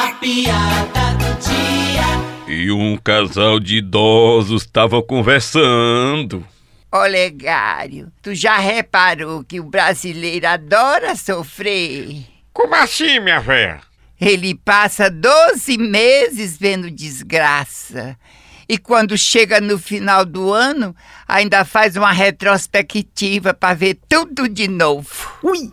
A piada do dia. E um casal de idosos estava conversando. Olegário, tu já reparou que o brasileiro adora sofrer? Como assim, minha véia? Ele passa 12 meses vendo desgraça. E quando chega no final do ano, ainda faz uma retrospectiva para ver tudo de novo. Ui!